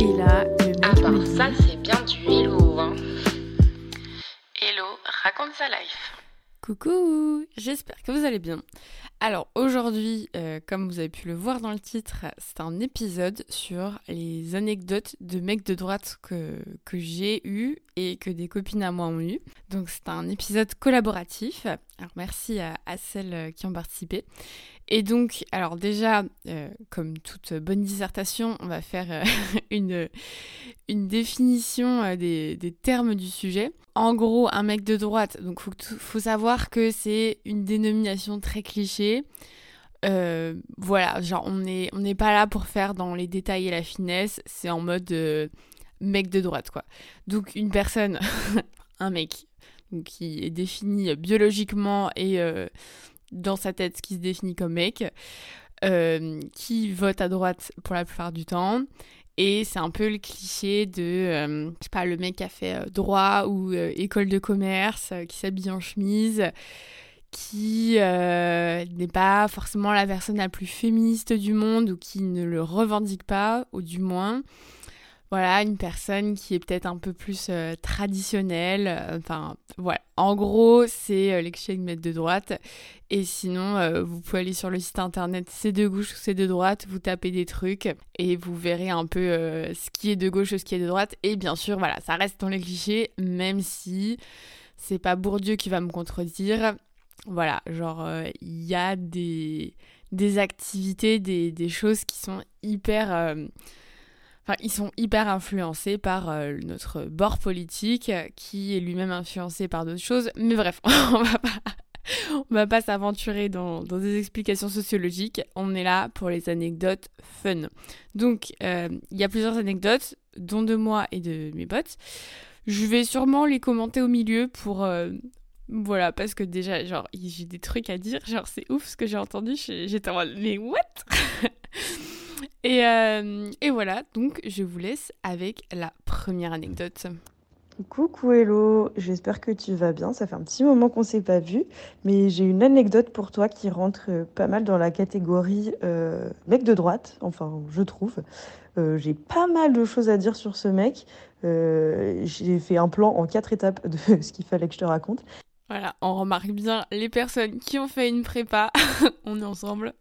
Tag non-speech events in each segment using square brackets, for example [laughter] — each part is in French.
Et là, le mec me dit, ça c'est bien du hello hein. Hello, raconte sa life. Coucou, j'espère que vous allez bien. Alors aujourd'hui, euh, comme vous avez pu le voir dans le titre, c'est un épisode sur les anecdotes de mecs de droite que, que j'ai eu et que des copines à moi ont eu. Donc c'est un épisode collaboratif. Alors merci à, à celles qui ont participé. Et donc, alors déjà, euh, comme toute bonne dissertation, on va faire euh, [laughs] une, une définition euh, des, termes du sujet. En gros, un mec de droite, donc faut, faut savoir que c'est une dénomination très cliché. Voilà, genre on n'est on pas là pour faire dans les détails et la finesse, c'est en mode mec de droite quoi. Donc une personne, [laughs] un mec, donc, qui est défini biologiquement et dans sa tête qui se définit comme mec, euh, qui vote à droite pour la plupart du temps. Et c'est un peu le cliché de, euh, je sais pas, le mec qui a fait euh, droit ou euh, école de commerce, qui s'habille en chemise, qui n'est pas forcément la personne la plus féministe du monde ou qui ne le revendique pas, ou du moins, voilà, une personne qui est peut-être un peu plus euh, traditionnelle. euh, Enfin, voilà. En gros, c'est euh, les clichés de droite. Et sinon, euh, vous pouvez aller sur le site internet c'est de gauche ou c'est de droite, vous tapez des trucs et vous verrez un peu ce qui est de gauche ou ce qui est de droite. Et bien sûr, voilà, ça reste dans les clichés, même si c'est pas Bourdieu qui va me contredire. Voilà, genre, il y a des, activités, des choses qui sont hyper. Ils sont hyper influencés par euh, notre bord politique, euh, qui est lui-même influencé par d'autres choses. Mais bref, [laughs] on on va pas s'aventurer dans, des explications sociologiques. On est là pour les anecdotes fun. Donc, euh, il y a plusieurs anecdotes, dont de moi et de mes potes. Je vais sûrement les commenter au milieu pour... voilà, parce que déjà, genre, j'ai des trucs à dire. Genre, c'est ouf ce que j'ai entendu. J'étais en mode, mais what? [laughs] et, euh, et voilà, donc je vous laisse avec la première anecdote. Coucou Hello, j'espère que tu vas bien. Ça fait un petit moment qu'on s'est pas vu, mais j'ai une anecdote pour toi qui rentre euh, pas mal dans la catégorie euh, mec de droite, enfin je trouve. J'ai pas mal de choses à dire sur ce mec. J'ai fait un plan en quatre étapes de [laughs] ce qu'il fallait que je te raconte. Voilà, on remarque bien les personnes qui ont fait une prépa, [laughs] on est ensemble.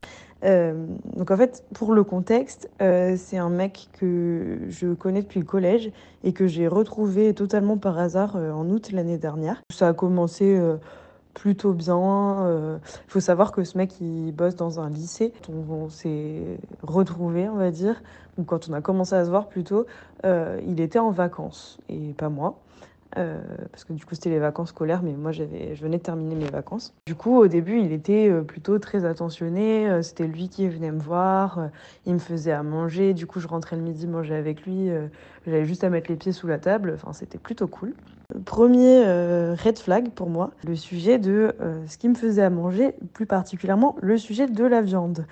Euh, donc en fait, pour le contexte, euh, c'est un mec que je connais depuis le collège et que j'ai retrouvé totalement par hasard euh, en août l'année dernière. Ça a commencé plutôt bien. Il faut savoir que ce mec, il bosse dans un lycée. On, on s'est retrouvés, on va dire. Donc quand on a commencé à se voir plutôt, il était en vacances et pas moi. Euh, parce que du coup c'était les vacances scolaires, mais moi j'avais, je venais de terminer mes vacances. Du coup au début il était euh, plutôt très attentionné, euh, c'était lui qui venait me voir, il me faisait à manger, du coup je rentrais le midi manger avec lui, j'avais juste à mettre les pieds sous la table, enfin c'était plutôt cool. Premier red flag pour moi, le sujet de ce qui me faisait à manger, plus particulièrement le sujet de la viande.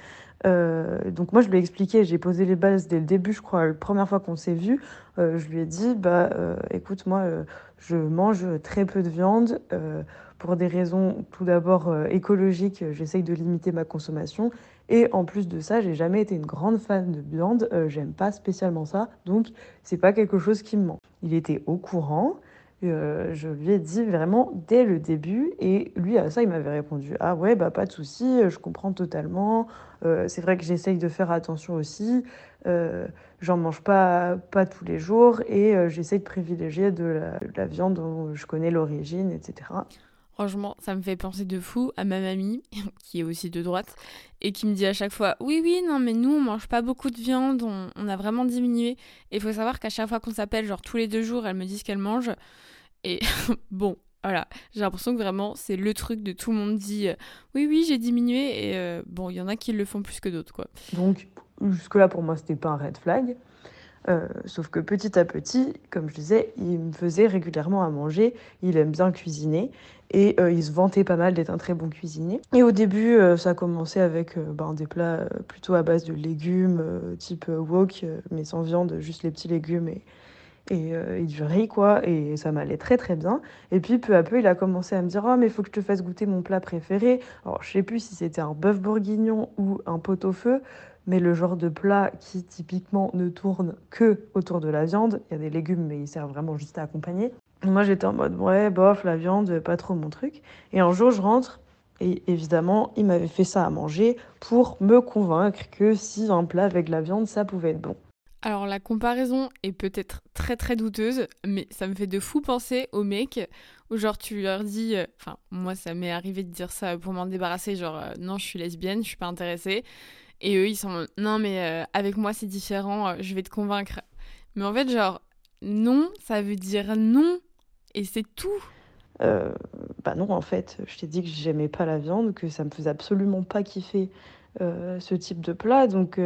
Euh, donc moi je lui ai expliqué, j'ai posé les bases dès le début, je crois, la première fois qu'on s'est vu, euh, je lui ai dit, bah euh, écoute moi, je mange très peu de viande pour des raisons tout d'abord écologiques, j'essaye de limiter ma consommation et en plus de ça, j'ai jamais été une grande fan de viande, j'aime pas spécialement ça, donc c'est pas quelque chose qui me manque. Il était au courant. Euh, je lui ai dit vraiment dès le début et lui à ça il m'avait répondu ah ouais bah pas de souci je comprends totalement Euh, c'est vrai que j'essaye de faire attention aussi euh, j'en mange pas pas tous les jours et euh, j'essaye de privilégier de la, de la viande dont je connais l'origine etc Franchement, ça me fait penser de fou à ma mamie, [laughs] qui est aussi de droite, et qui me dit à chaque fois Oui, oui, non, mais nous, on mange pas beaucoup de viande, on, on a vraiment diminué. Et il faut savoir qu'à chaque fois qu'on s'appelle, genre tous les deux jours, elle me dit ce qu'elle mange. Et [laughs] bon, voilà, j'ai l'impression que vraiment, c'est le truc de tout le monde dit euh, Oui, oui, j'ai diminué. Et euh, bon, il y en a qui le font plus que d'autres, quoi. Donc, jusque-là, pour moi, c'était pas un red flag. Euh, sauf que petit à petit, comme je disais, il me faisait régulièrement à manger. Il aime bien cuisiner. Et il se vantait pas mal d'être un très bon cuisinier. Et au début, ça a commencé avec ben, des plats plutôt à base de légumes, type wok, mais sans viande, juste les petits légumes et, et, euh, et quoi. Et ça m'allait très très bien. Et puis peu à peu, il a commencé à me dire Oh, mais il faut que je te fasse goûter mon plat préféré. Alors, je sais plus si c'était un bœuf bourguignon ou un pot-au-feu. mais le genre de plat qui typiquement ne tourne que autour de la viande. Il y a des légumes, mais ils servent vraiment juste à accompagner. Moi, j'étais en mode, ouais, bof, la viande, pas trop mon truc. Et un jour, je rentre, et évidemment, il m'avait fait ça à manger pour me convaincre que si un plat avec de la viande, ça pouvait être bon. Alors la comparaison est peut-être très très douteuse, mais ça me fait de fou penser aux mecs où genre tu leur dis, euh, enfin moi ça m'est arrivé de dire ça pour m'en débarrasser, genre euh, non je suis lesbienne, je suis pas intéressée, et eux ils sont non mais euh, avec moi c'est différent, je vais te convaincre. Mais en fait genre non ça veut dire non et c'est tout. bah non en fait je t'ai dit que j'aimais pas la viande, que ça me faisait absolument pas kiffer ce type de plat, donc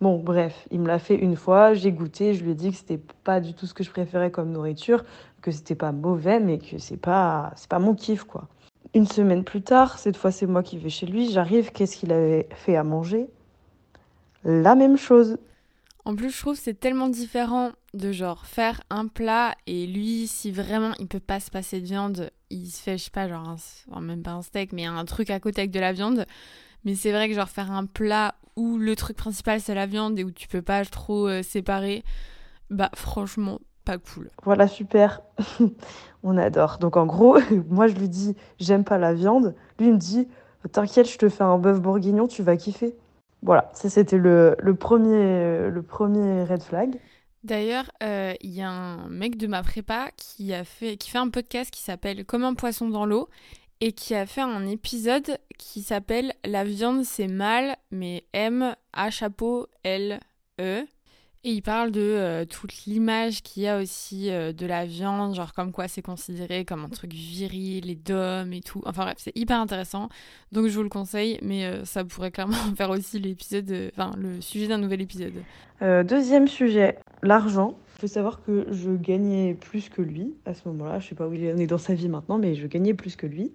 Bon, bref, il me l'a fait une fois, j'ai goûté, je lui ai dit que c'était pas du tout ce que je préférais comme nourriture, que c'était pas mauvais, mais que c'est pas, c'est pas mon kiff, quoi. Une semaine plus tard, cette fois c'est moi qui vais chez lui, j'arrive, qu'est-ce qu'il avait fait à manger? La même chose. En plus, je trouve c'est tellement différent de genre faire un plat et lui, si vraiment il peut pas se passer de viande, il se fait, je sais pas, genre, même pas un steak, mais un truc à côté avec de la viande. Mais c'est vrai que genre faire un plat où le truc principal c'est la viande et où tu peux pas trop euh, séparer, bah franchement pas cool. Voilà super, [laughs] on adore. Donc en gros, [laughs] moi je lui dis j'aime pas la viande, lui il me dit t'inquiète je te fais un bœuf bourguignon, tu vas kiffer. Voilà, ça c'était le, le, premier, le premier red flag. D'ailleurs, euh, il y a un mec de ma prépa qui a fait, qui fait un podcast qui s'appelle Comme un poisson dans l'eau et qui a fait un épisode qui s'appelle La viande c'est mal, mais M A chapeau L E. Et il parle de euh, toute l'image qu'il y a aussi euh, de la viande, genre comme quoi c'est considéré comme un truc viril et d'homme et tout. Enfin bref, c'est hyper intéressant. Donc je vous le conseille, mais euh, ça pourrait clairement [laughs] faire aussi l'épisode, enfin le sujet d'un nouvel épisode. deuxième sujet, l'argent. Il faut savoir que je gagnais plus que lui à ce moment-là. Je sais pas où il est dans sa vie maintenant, mais je gagnais plus que lui.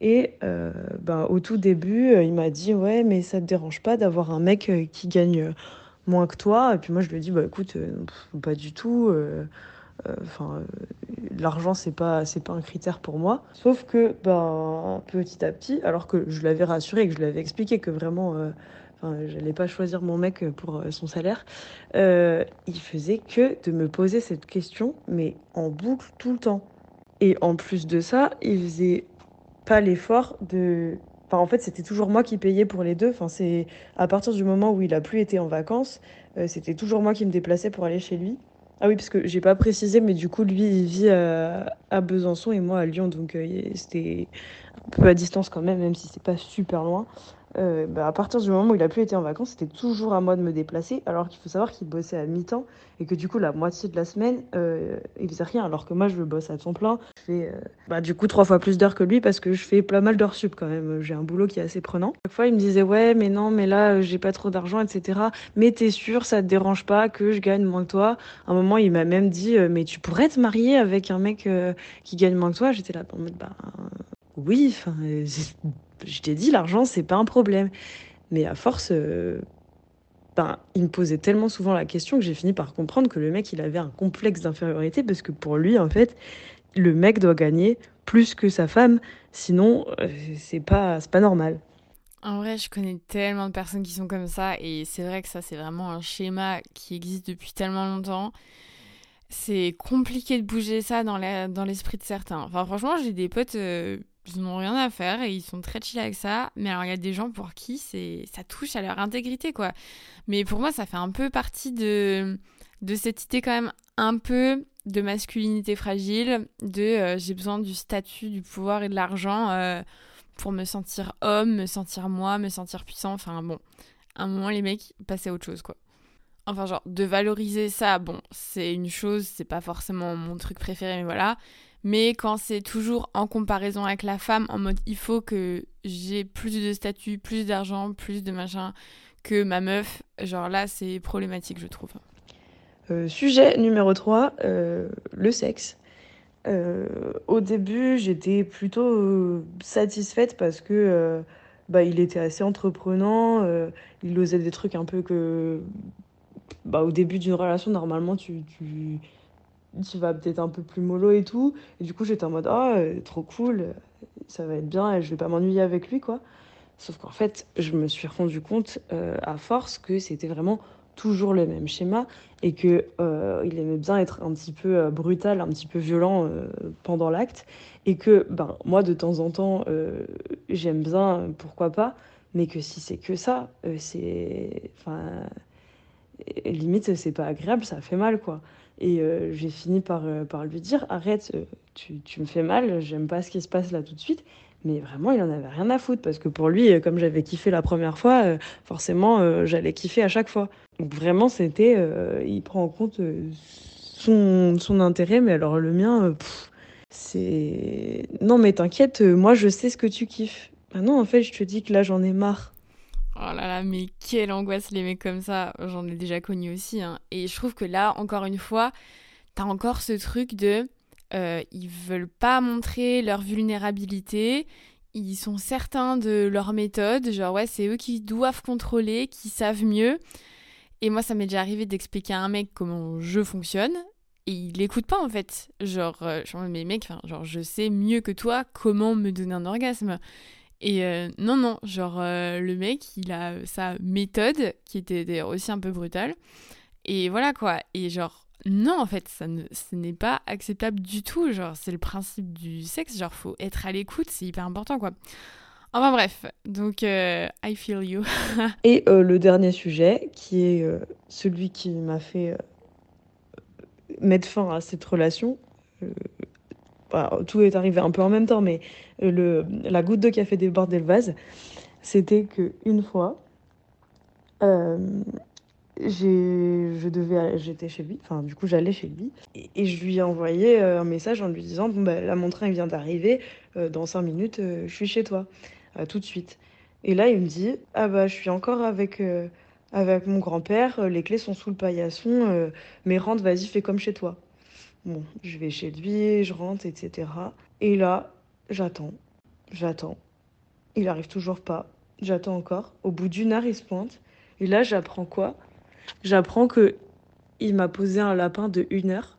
Et ben, au tout début, il m'a dit Ouais, mais ça te dérange pas d'avoir un mec qui gagne moins que toi Et puis moi, je lui ai dit Bah écoute, pas du tout. Enfin, l'argent, c'est pas, pas un critère pour moi. Sauf que, ben, petit à petit, alors que je l'avais rassuré, que je lui avais expliqué que vraiment Enfin, j'allais pas choisir mon mec pour euh, son salaire. Euh, il faisait que de me poser cette question, mais en boucle tout le temps. Et en plus de ça, il faisait pas l'effort de. Enfin, en fait, c'était toujours moi qui payais pour les deux. Enfin, c'est à partir du moment où il a plus été en vacances, euh, c'était toujours moi qui me déplaçais pour aller chez lui. Ah oui, parce que j'ai pas précisé, mais du coup, lui, il vit à Besançon et moi à Lyon, donc c'était un peu à distance quand même, même si c'est pas super loin. Euh, bah, à partir du moment où il a plus été en vacances, c'était toujours à moi de me déplacer, alors qu'il faut savoir qu'il bossait à mi-temps et que du coup la moitié de la semaine, euh, il faisait rien, alors que moi je bosse à temps plein. Je fais euh, bah, du coup trois fois plus d'heures que lui parce que je fais pas mal d'heures sup quand même. J'ai un boulot qui est assez prenant. Chaque fois il me disait ouais mais non mais là j'ai pas trop d'argent etc. Mais t'es sûr ça te dérange pas que je gagne moins que toi? À un moment il m'a même dit mais tu pourrais te marier avec un mec qui gagne moins que toi? J'étais là pour me bah oui, enfin [laughs] je t'ai dit, l'argent, c'est pas un problème. Mais à force, euh, ben, il me posait tellement souvent la question que j'ai fini par comprendre que le mec, il avait un complexe d'infériorité parce que pour lui, en fait, le mec doit gagner plus que sa femme, sinon, euh, c'est pas, pas normal. En vrai, je connais tellement de personnes qui sont comme ça et c'est vrai que ça, c'est vraiment un schéma qui existe depuis tellement longtemps. C'est compliqué de bouger ça dans l'esprit de certains. Enfin, franchement, j'ai des potes. Euh, ils n'ont rien à faire et ils sont très chill avec ça. Mais alors, il y a des gens pour qui c'est ça touche à leur intégrité, quoi. Mais pour moi, ça fait un peu partie de, de cette idée, quand même, un peu de masculinité fragile, de euh, j'ai besoin du statut, du pouvoir et de l'argent euh, pour me sentir homme, me sentir moi, me sentir puissant. Enfin, bon, à un moment, les mecs passaient à autre chose, quoi. Enfin, genre, de valoriser ça, bon, c'est une chose, c'est pas forcément mon truc préféré, mais voilà. Mais quand c'est toujours en comparaison avec la femme, en mode il faut que j'ai plus de statut, plus d'argent, plus de machin que ma meuf, genre là c'est problématique je trouve. Euh, sujet numéro 3, euh, le sexe. Euh, au début j'étais plutôt satisfaite parce que bah, il était assez entreprenant, il osait des trucs un peu que bah, au début d'une relation normalement tu, tu tu vas peut-être un peu plus mollo et tout. Et du coup, j'étais en mode, oh, trop cool, ça va être bien et je vais pas m'ennuyer avec lui, quoi. Sauf qu'en fait, je me suis rendu compte à force que c'était vraiment toujours le même schéma et que il aimait bien être un petit peu brutal, un petit peu violent pendant l'acte et que ben moi de temps en temps j'aime bien pourquoi pas mais que si c'est que ça c'est enfin limite c'est pas agréable ça fait mal quoi et euh, j'ai fini par, euh, par lui dire Arrête, euh, tu, tu, me fais mal, j'aime pas ce qui se passe là tout de suite. Mais vraiment, il en avait rien à foutre parce que pour lui, comme j'avais kiffé la première fois, forcément, j'allais kiffer à chaque fois. Donc vraiment, c'était. il prend en compte son, son, intérêt, mais alors le mien, c'est. Non, mais t'inquiète, moi je sais ce que tu kiffes. Ah non, en fait, je te dis que là, j'en ai marre. Oh là là, mais quelle angoisse les mecs comme ça. J'en ai déjà connu aussi. Hein. Et je trouve que là, encore une fois, t'as encore ce truc de. Euh, ils veulent pas montrer leur vulnérabilité. Ils sont certains de leur méthode. Genre, ouais, c'est eux qui doivent contrôler, qui savent mieux. Et moi, ça m'est déjà arrivé d'expliquer à un mec comment je fonctionne. Et il l'écoute pas en fait. Genre, euh, mais mec, genre, je sais mieux que toi comment me donner un orgasme. Et euh, non, non, genre euh, le mec, il a sa méthode, qui était d'ailleurs aussi un peu brutale. Et voilà quoi. Et genre, non, en fait, ça ce n'est pas acceptable du tout. Genre, c'est le principe du sexe. Genre, faut être à l'écoute, c'est hyper important quoi. Enfin bref, donc euh, I feel you. [laughs] Et le dernier sujet, qui est celui qui m'a fait mettre fin à cette relation, tout est arrivé un peu en même temps, mais euh, la goutte de café débordait le vase. C'était que une fois, euh, j'étais chez lui, enfin du coup j'allais chez lui, et, je lui ai envoyé euh, un message en lui disant bah là mon train vient d'arriver, dans cinq minutes je suis chez toi, tout de suite. Et là il me dit ah bah je suis encore avec avec mon grand-père, les clés sont sous le paillasson, mais rentre, vas-y fais comme chez toi. Bon, je vais chez lui, je rentre, etc. Et là, j'attends, j'attends. Il arrive toujours pas. J'attends encore. Au bout d'une heure, il se pointe. Et là, j'apprends quoi? J'apprends que il m'a posé un lapin de une heure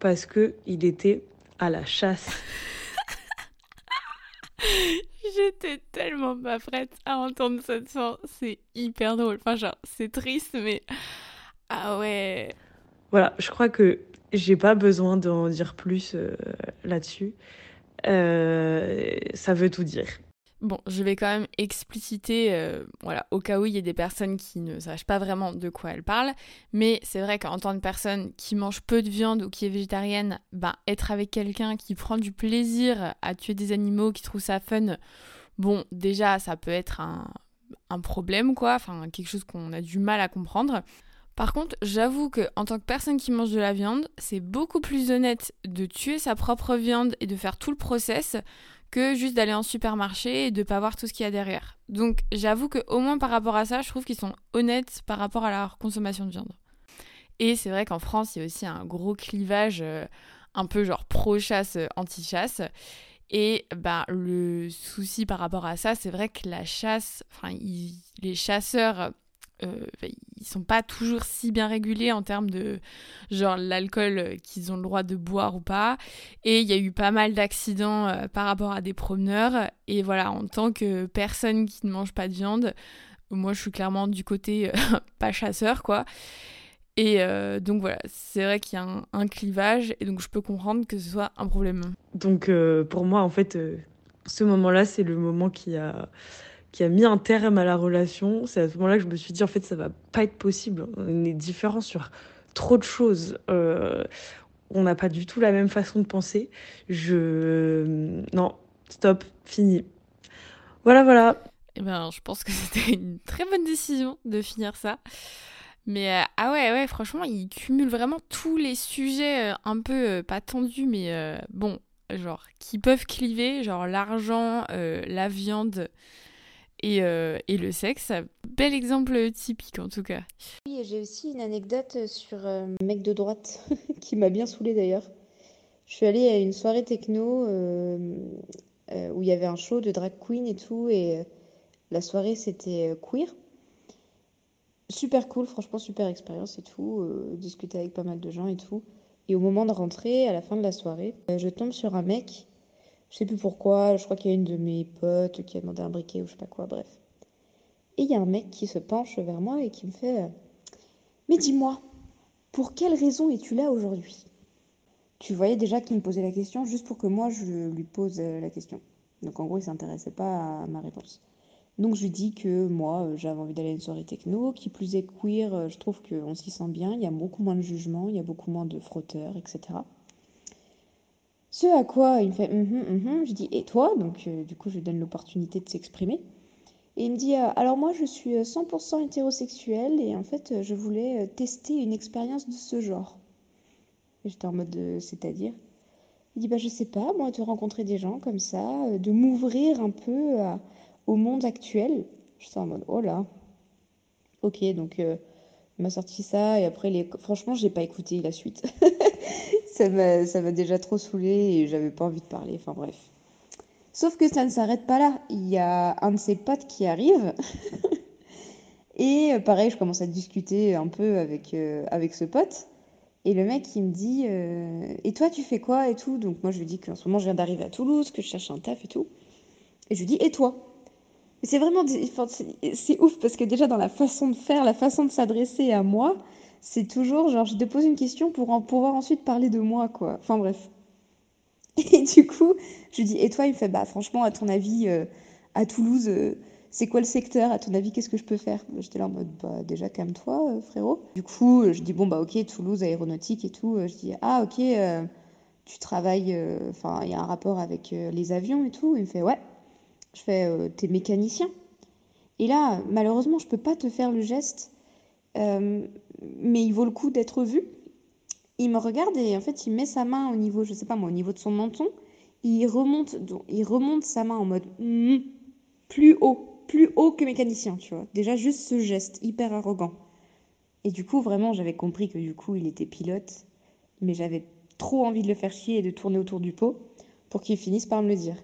parce que il était à la chasse. [laughs] J'étais tellement pas prête à entendre cette fin. C'est hyper drôle. Enfin, genre, c'est triste, mais. Ah ouais. Voilà, je crois que j'ai pas besoin d'en dire plus euh, là-dessus. Euh, ça veut tout dire. Bon, je vais quand même expliciter, euh, voilà, au cas où il y a des personnes qui ne sachent pas vraiment de quoi elles parlent, mais c'est vrai qu'en tant que personne qui mange peu de viande ou qui est végétarienne, ben, être avec quelqu'un qui prend du plaisir à tuer des animaux, qui trouve ça fun, bon, déjà, ça peut être un, un problème, quoi, enfin, quelque chose qu'on a du mal à comprendre. Par contre, j'avoue que en tant que personne qui mange de la viande, c'est beaucoup plus honnête de tuer sa propre viande et de faire tout le process que juste d'aller en supermarché et de pas voir tout ce qu'il y a derrière. Donc, j'avoue que au moins par rapport à ça, je trouve qu'ils sont honnêtes par rapport à leur consommation de viande. Et c'est vrai qu'en France, il y a aussi un gros clivage euh, un peu genre pro-chasse, euh, anti-chasse. Et bah, le souci par rapport à ça, c'est vrai que la chasse, enfin, les chasseurs euh, ils sont pas toujours si bien régulés en termes de genre l'alcool qu'ils ont le droit de boire ou pas. Et il y a eu pas mal d'accidents euh, par rapport à des promeneurs. Et voilà, en tant que personne qui ne mange pas de viande, moi je suis clairement du côté euh, [laughs] pas chasseur quoi. Et donc voilà, c'est vrai qu'il y a un, clivage et donc je peux comprendre que ce soit un problème. Donc pour moi en fait, ce moment-là c'est le moment qui a qui a mis un terme à la relation. C'est à ce moment-là que je me suis dit, en fait, ça va pas être possible. On est différents sur trop de choses. Euh, on n'a pas du tout la même façon de penser. Je. Non, stop, fini. Voilà, voilà. Eh ben, je pense que [laughs] c'était une très bonne décision de finir ça. Mais euh, ah ouais, ouais, franchement, il cumule vraiment tous les sujets euh, un peu pas tendus, mais bon, genre qui peuvent cliver, genre l'argent, la viande, euh, et, le sexe. Bel exemple typique en tout cas. Oui, j'ai aussi une anecdote sur euh, un mec de droite [laughs] qui m'a bien saoulé d'ailleurs. Je suis allée à une soirée techno euh, où il y avait un show de drag queen et tout, et la soirée c'était queer. Super cool, franchement super expérience et tout, discuter avec pas mal de gens et tout. Et au moment de rentrer, à la fin de la soirée, je tombe sur un mec Je sais plus pourquoi, je crois qu'il y a une de mes potes qui a demandé un briquet ou je sais pas quoi, bref. Et il y a un mec qui se penche vers moi et qui me fait euh, Mais dis-moi, pour quelle raison es-tu là aujourd'hui? Tu voyais déjà qu'il me posait la question juste pour que moi je lui pose euh, la question. Donc en gros, il s'intéressait pas à ma réponse. Donc je lui dis que moi, euh, j'avais envie d'aller à une soirée techno, qui plus est queer, je trouve qu'on s'y sent bien, il y a beaucoup moins de jugement, il y a beaucoup moins de frotteurs, etc. Ce à quoi il me fait mm je dis et toi? Donc du coup, je lui donne l'opportunité de s'exprimer. Et il me dit, euh, alors moi je suis 100% euh, hétérosexuel et en fait euh, je voulais tester une expérience de ce genre. J'étais en mode, c'est-à-dire? Il dit, bah je sais pas, moi de rencontrer des gens comme ça, de m'ouvrir un peu au monde actuel. J'étais en mode, oh là. Ok, donc m'a sorti ça et après, les... franchement, j'ai pas écouté la suite. [laughs] ça m'a déjà trop saoulé et j'avais pas envie de parler, enfin bref. Sauf que ça ne s'arrête pas là. Il y a un de ses potes qui arrive. [laughs] et euh, pareil, je commence à discuter un peu avec, euh, avec ce pote. Et le mec, il me dit euh, Et toi, tu fais quoi et tout? Donc moi, je lui dis qu'en ce moment, je viens d'arriver à Toulouse, que je cherche un taf et tout. Et je lui dis Et toi? C'est vraiment. C'est ouf parce que déjà, dans la façon de faire, la façon de s'adresser à moi, c'est toujours genre, je te pose une question pour en pouvoir ensuite parler de moi, quoi. Enfin bref. [laughs] Et du coup, je lui dis, et toi Il me fait, bah franchement, à ton avis, euh, à Toulouse, euh, c'est quoi le secteur? À ton avis, qu'est-ce que je peux faire? J'étais là en mode, bah déjà, calme-toi, euh, frérot. Du coup, je dis, bon, bah ok, Toulouse, aéronautique et tout. je dis, ah ok, tu travailles, enfin, il y a un rapport avec les avions et tout? Il me fait, ouais. Je fais, t'es mécanicien. Et là, malheureusement, je peux pas te faire le geste, mais il vaut le coup d'être vu il me regarde et en fait, il met sa main au niveau, je sais pas moi, au niveau de son menton. Il remonte, il remonte sa main en mode hmm, plus haut, plus haut que mécanicien, tu vois. Déjà, juste ce geste hyper arrogant. Et du coup, vraiment, j'avais compris que du coup, il était pilote, mais j'avais trop envie de le faire chier et de tourner autour du pot pour qu'il finisse par me le dire.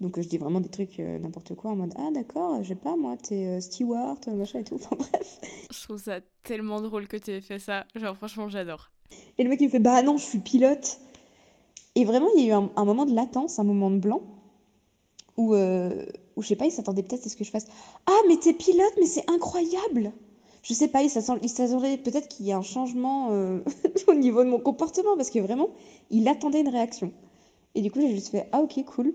Donc je dis vraiment des trucs euh, n'importe quoi en mode ah d'accord, je sais pas moi, t'es euh, steward, machin et tout. [laughs] Enfin bref. Je trouve ça tellement drôle que tu aies fait ça. Genre franchement j'adore. Et le mec, il me fait Bah non, je suis pilote. Et vraiment, il y a eu un, moment de latence, un moment de blanc, où, euh, où je sais pas, il s'attendait peut-être à ce que je fasse Ah, mais t'es pilote, mais c'est incroyable Je sais pas, il s'attendait peut-être qu'il y ait un changement euh, [laughs] au niveau de mon comportement, parce que vraiment, il attendait une réaction. Et du coup, j'ai juste fait Ah, ok, cool.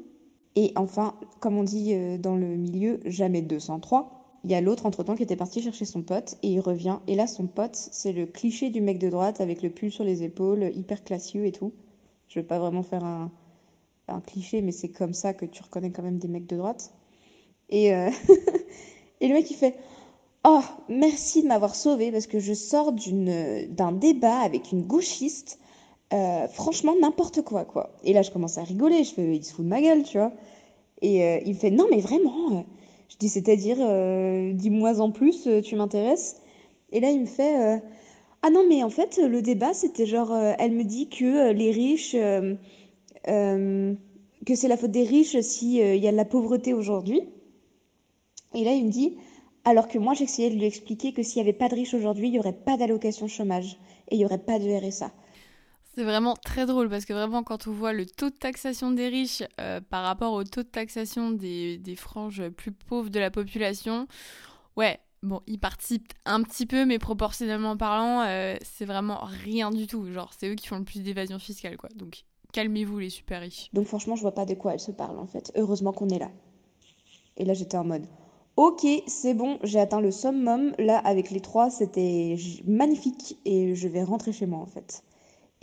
Et enfin, comme on dit euh, dans le milieu, jamais 203. Il y a l'autre entre-temps qui était parti chercher son pote et il revient. Et là, son pote, c'est le cliché du mec de droite avec le pull sur les épaules, hyper classieux et tout. Je veux pas vraiment faire un, cliché, mais c'est comme ça que tu reconnais quand même des mecs de droite. Et, euh, [laughs] le mec, il fait Oh, merci de m'avoir sauvé parce que je sors d'un débat avec une gauchiste. Euh, franchement, n'importe quoi, quoi. Et là, je commence à rigoler. Je fais Il se fout de ma gueule, tu vois. Et euh, il me fait Non, mais vraiment je dis, c'est-à-dire, euh, dis-moi en plus, euh, tu m'intéresses. Et là, il me fait, euh, ah non, mais en fait, le débat, c'était genre, elle me dit que les riches, que c'est la faute des riches s'il y a de la pauvreté aujourd'hui. Et là, il me dit, alors que moi, j'essayais de lui expliquer que s'il n'y avait pas de riches aujourd'hui, il n'y aurait pas d'allocation chômage et il n'y aurait pas de RSA. C'est vraiment très drôle parce que vraiment quand on voit le taux de taxation des riches euh, par rapport au taux de taxation des, franges plus pauvres de la population, ouais, bon, ils participent un petit peu mais proportionnellement parlant, euh, c'est vraiment rien du tout. Genre, c'est eux qui font le plus d'évasion fiscale, quoi. Donc, calmez-vous les super riches. Donc franchement, je vois pas de quoi elle se parle en fait. Heureusement qu'on est là. Et là, j'étais en mode... Ok, c'est bon, j'ai atteint le summum. Là, avec les trois, c'était magnifique et je vais rentrer chez moi en fait.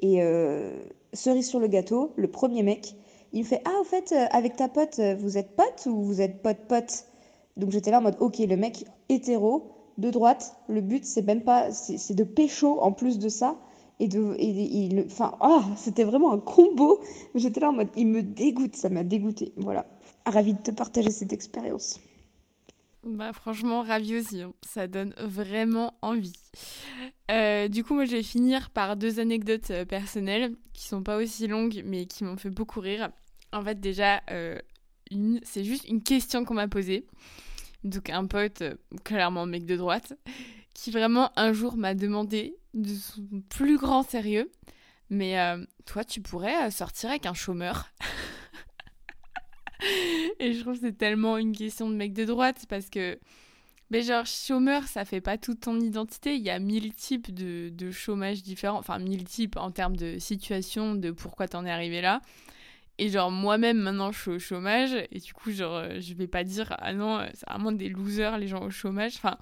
Et euh, cerise sur le gâteau, le premier mec, il me fait Ah, au fait, euh, avec ta pote, euh, vous êtes pote ou vous êtes pote-pote Donc j'étais là en mode Ok, le mec hétéro, de droite, le but c'est même pas, c'est de pécho en plus de ça. Et de, et, enfin, ah, c'était vraiment un combo. J'étais là en mode, il me dégoûte, ça m'a dégoûté. Voilà. Ravi de te partager cette expérience. Bah franchement, ravi aussi. Hein. Ça donne vraiment envie. Euh, du coup, moi, je vais finir par deux anecdotes euh, personnelles qui sont pas aussi longues, mais qui m'ont fait beaucoup rire. En fait, déjà, euh, une, c'est juste une question qu'on m'a posée. Donc, un pote, clairement mec de droite, qui vraiment un jour m'a demandé de son plus grand sérieux, mais toi, tu pourrais sortir avec un chômeur? [laughs] Et je trouve que c'est tellement une question de mec de droite parce que mais genre, chômeur, ça fait pas toute ton identité. Il y a mille types de, de chômage différents. Enfin, mille types en termes de situation, de pourquoi t'en es arrivé là. Et genre, moi-même, maintenant, je suis au chômage. Et du coup, genre, euh, je vais pas dire, ah non, euh, c'est vraiment des losers, les gens au chômage. Enfin,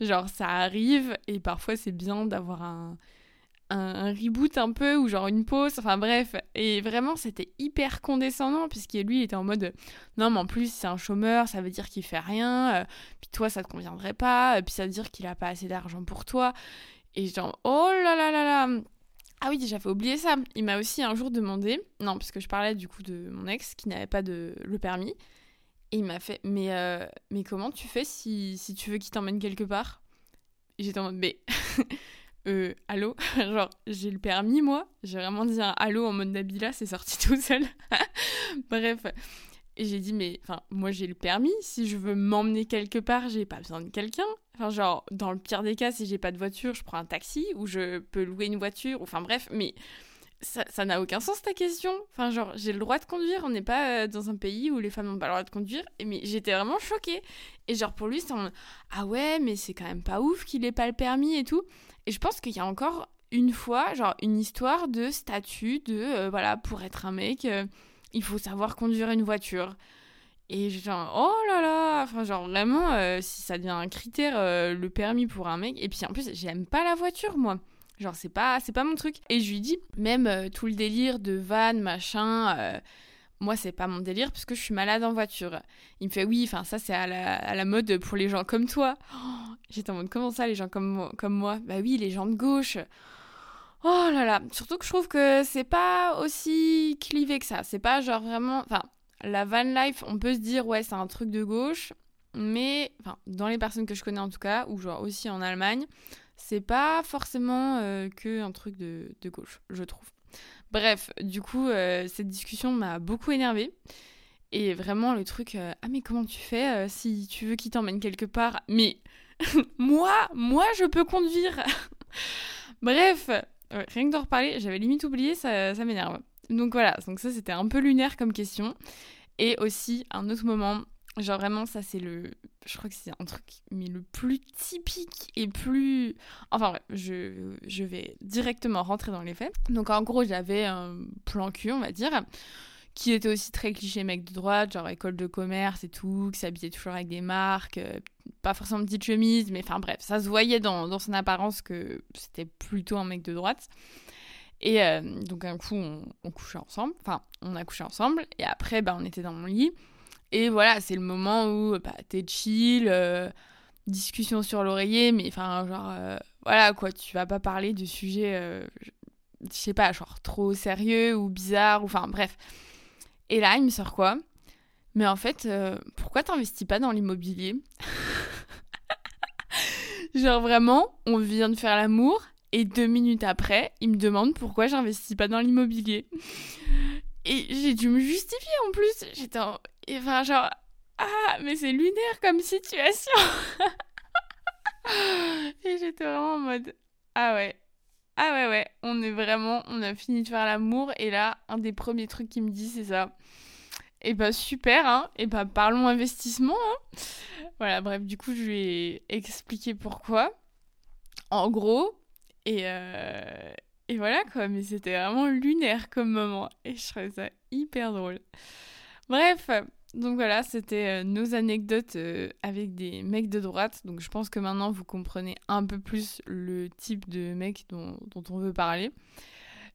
genre, ça arrive. Et parfois, c'est bien d'avoir un, un, reboot un peu ou genre une pause, enfin bref. Et vraiment, c'était hyper condescendant puisque lui, il était en mode non, mais en plus, c'est un chômeur, ça veut dire qu'il fait rien, euh, puis toi, ça te conviendrait pas, euh, puis ça veut dire qu'il a pas assez d'argent pour toi. Et genre, oh là là là là. Ah oui, j'avais oublié ça. Il m'a aussi un jour demandé, non, parce que je parlais du coup de mon ex qui n'avait pas de le permis. Et il m'a fait, mais, euh, mais comment tu fais si, si tu veux qu'il t'emmène quelque part? J'étais en mode, mais [laughs] euh, allô? [laughs] Genre, j'ai le permis, moi? J'ai vraiment dit un allô en mode Nabila, c'est sorti [laughs] tout seul. Bref. Et j'ai dit, mais enfin, moi j'ai le permis. Si je veux m'emmener quelque part, j'ai pas besoin de quelqu'un. Enfin, genre, dans le pire des cas, si j'ai pas de voiture, je prends un taxi ou je peux louer une voiture. Enfin, bref, mais ça n'a aucun sens ta question. Enfin, genre, j'ai le droit de conduire. On n'est pas euh, dans un pays où les femmes n'ont pas le droit de conduire. Et, mais j'étais vraiment choquée. Et genre, pour lui, c'est en Ah ouais, mais c'est quand même pas ouf qu'il ait pas le permis et tout. Et je pense qu'il y a encore une fois, genre, une histoire de statut, de euh, voilà, pour être un mec, euh, il faut savoir conduire une voiture. Et genre, oh là là, enfin, genre, vraiment, si ça devient un critère, le permis pour un mec. Et puis en plus, j'aime pas la voiture, moi. Genre, c'est pas, c'est pas mon truc. Et je lui dis, même tout le délire de van, machin moi c'est pas mon délire parce que je suis malade en voiture. Il me fait oui, enfin ça c'est à la, mode pour les gens comme toi. Oh, j'étais en mode comment ça les gens comme, comme moi? Bah oui, les gens de gauche. Oh là là, surtout que je trouve que c'est pas aussi clivé que ça. C'est pas genre vraiment. Enfin, la van life, on peut se dire ouais, c'est un truc de gauche, mais enfin, dans les personnes que je connais en tout cas, ou genre aussi en Allemagne, c'est pas forcément euh, que un truc de, gauche, je trouve. Bref, du coup, euh, cette discussion m'a beaucoup énervée. Et vraiment, le truc, euh, ah mais comment tu fais si tu veux qu'il t'emmène quelque part? Mais [laughs] moi, moi, je peux conduire [laughs] Bref, rien que d'en reparler, j'avais limite oublié, ça, ça m'énerve. Donc voilà, donc ça c'était un peu lunaire comme question. Et aussi, un autre moment, Genre vraiment, ça c'est le. Je crois que c'est un truc, mais le plus typique et plus. Enfin bref, je, je vais directement rentrer dans les faits. Donc en gros, j'avais un plan cul, on va dire, qui était aussi très cliché mec de droite, genre école de commerce et tout, qui s'habillait toujours avec des marques, euh, pas forcément petite chemise, mais enfin bref, ça se voyait dans, dans son apparence que c'était plutôt un mec de droite. Et euh, donc un coup, on, couchait ensemble, enfin on a couché ensemble, et après, bah, on était dans mon lit. Et voilà, c'est le moment où bah, t'es chill, euh, discussion sur l'oreiller, mais enfin, genre, euh, voilà quoi, tu vas pas parler de sujets, euh, je sais pas, genre trop sérieux ou bizarre, ou enfin, bref. Et là, il me sort quoi? Mais en fait, pourquoi t'investis pas dans l'immobilier? [laughs] Genre vraiment, on vient de faire l'amour, et deux minutes après, il me demande pourquoi j'investis pas dans l'immobilier. Et j'ai dû me justifier en plus. J'étais en... Enfin, genre, ah, mais c'est lunaire comme situation. [laughs] et j'étais vraiment en mode, ah ouais, ah ouais, ouais, on est vraiment, on a fini de faire l'amour. Et là, un des premiers trucs qu'il me dit, c'est ça. Et bah super, hein. Et bah parlons investissement, hein. Voilà, bref, du coup, je lui ai expliqué pourquoi. En gros, et, euh, et voilà quoi, mais c'était vraiment lunaire comme moment. Et je trouvais ça hyper drôle. Bref, donc voilà, c'était euh, nos anecdotes euh, avec des mecs de droite. Donc je pense que maintenant vous comprenez un peu plus le type de mec dont, dont on veut parler.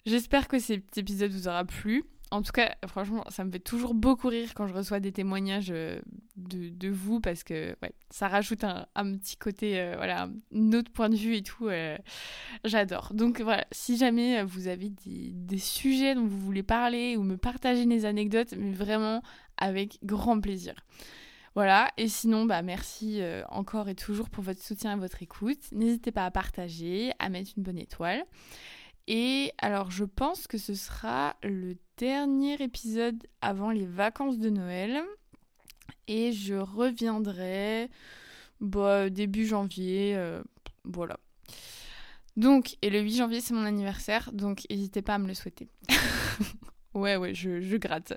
J'espère que cet épisode vous aura plu. En tout cas, franchement, ça me fait toujours beaucoup rire quand je reçois des témoignages euh, de, vous parce que ouais, ça rajoute un, petit côté, euh, voilà, un autre point de vue et tout. Euh, j'adore. Donc voilà, si jamais vous avez des, sujets dont vous voulez parler ou me partager des anecdotes, mais vraiment avec grand plaisir. Voilà, et sinon, bah, merci encore et toujours pour votre soutien et votre écoute. N'hésitez pas à partager, à mettre une bonne étoile. Et alors, je pense que ce sera le dernier épisode avant les vacances de Noël. Et je reviendrai bah, début janvier. Euh, voilà. Donc, et le 8 janvier, c'est mon anniversaire. Donc, n'hésitez pas à me le souhaiter. [laughs] Ouais, ouais, je, gratte.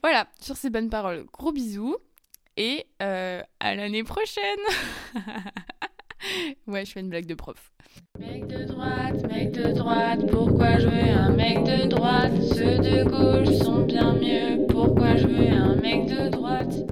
Voilà, sur ces bonnes paroles, gros bisous et euh, à l'année prochaine. [laughs] [laughs] ouais, je fais une blague de prof. Mec de droite, mec de droite, pourquoi je veux un mec de droite? Ceux de gauche sont bien mieux, pourquoi je veux un mec de droite?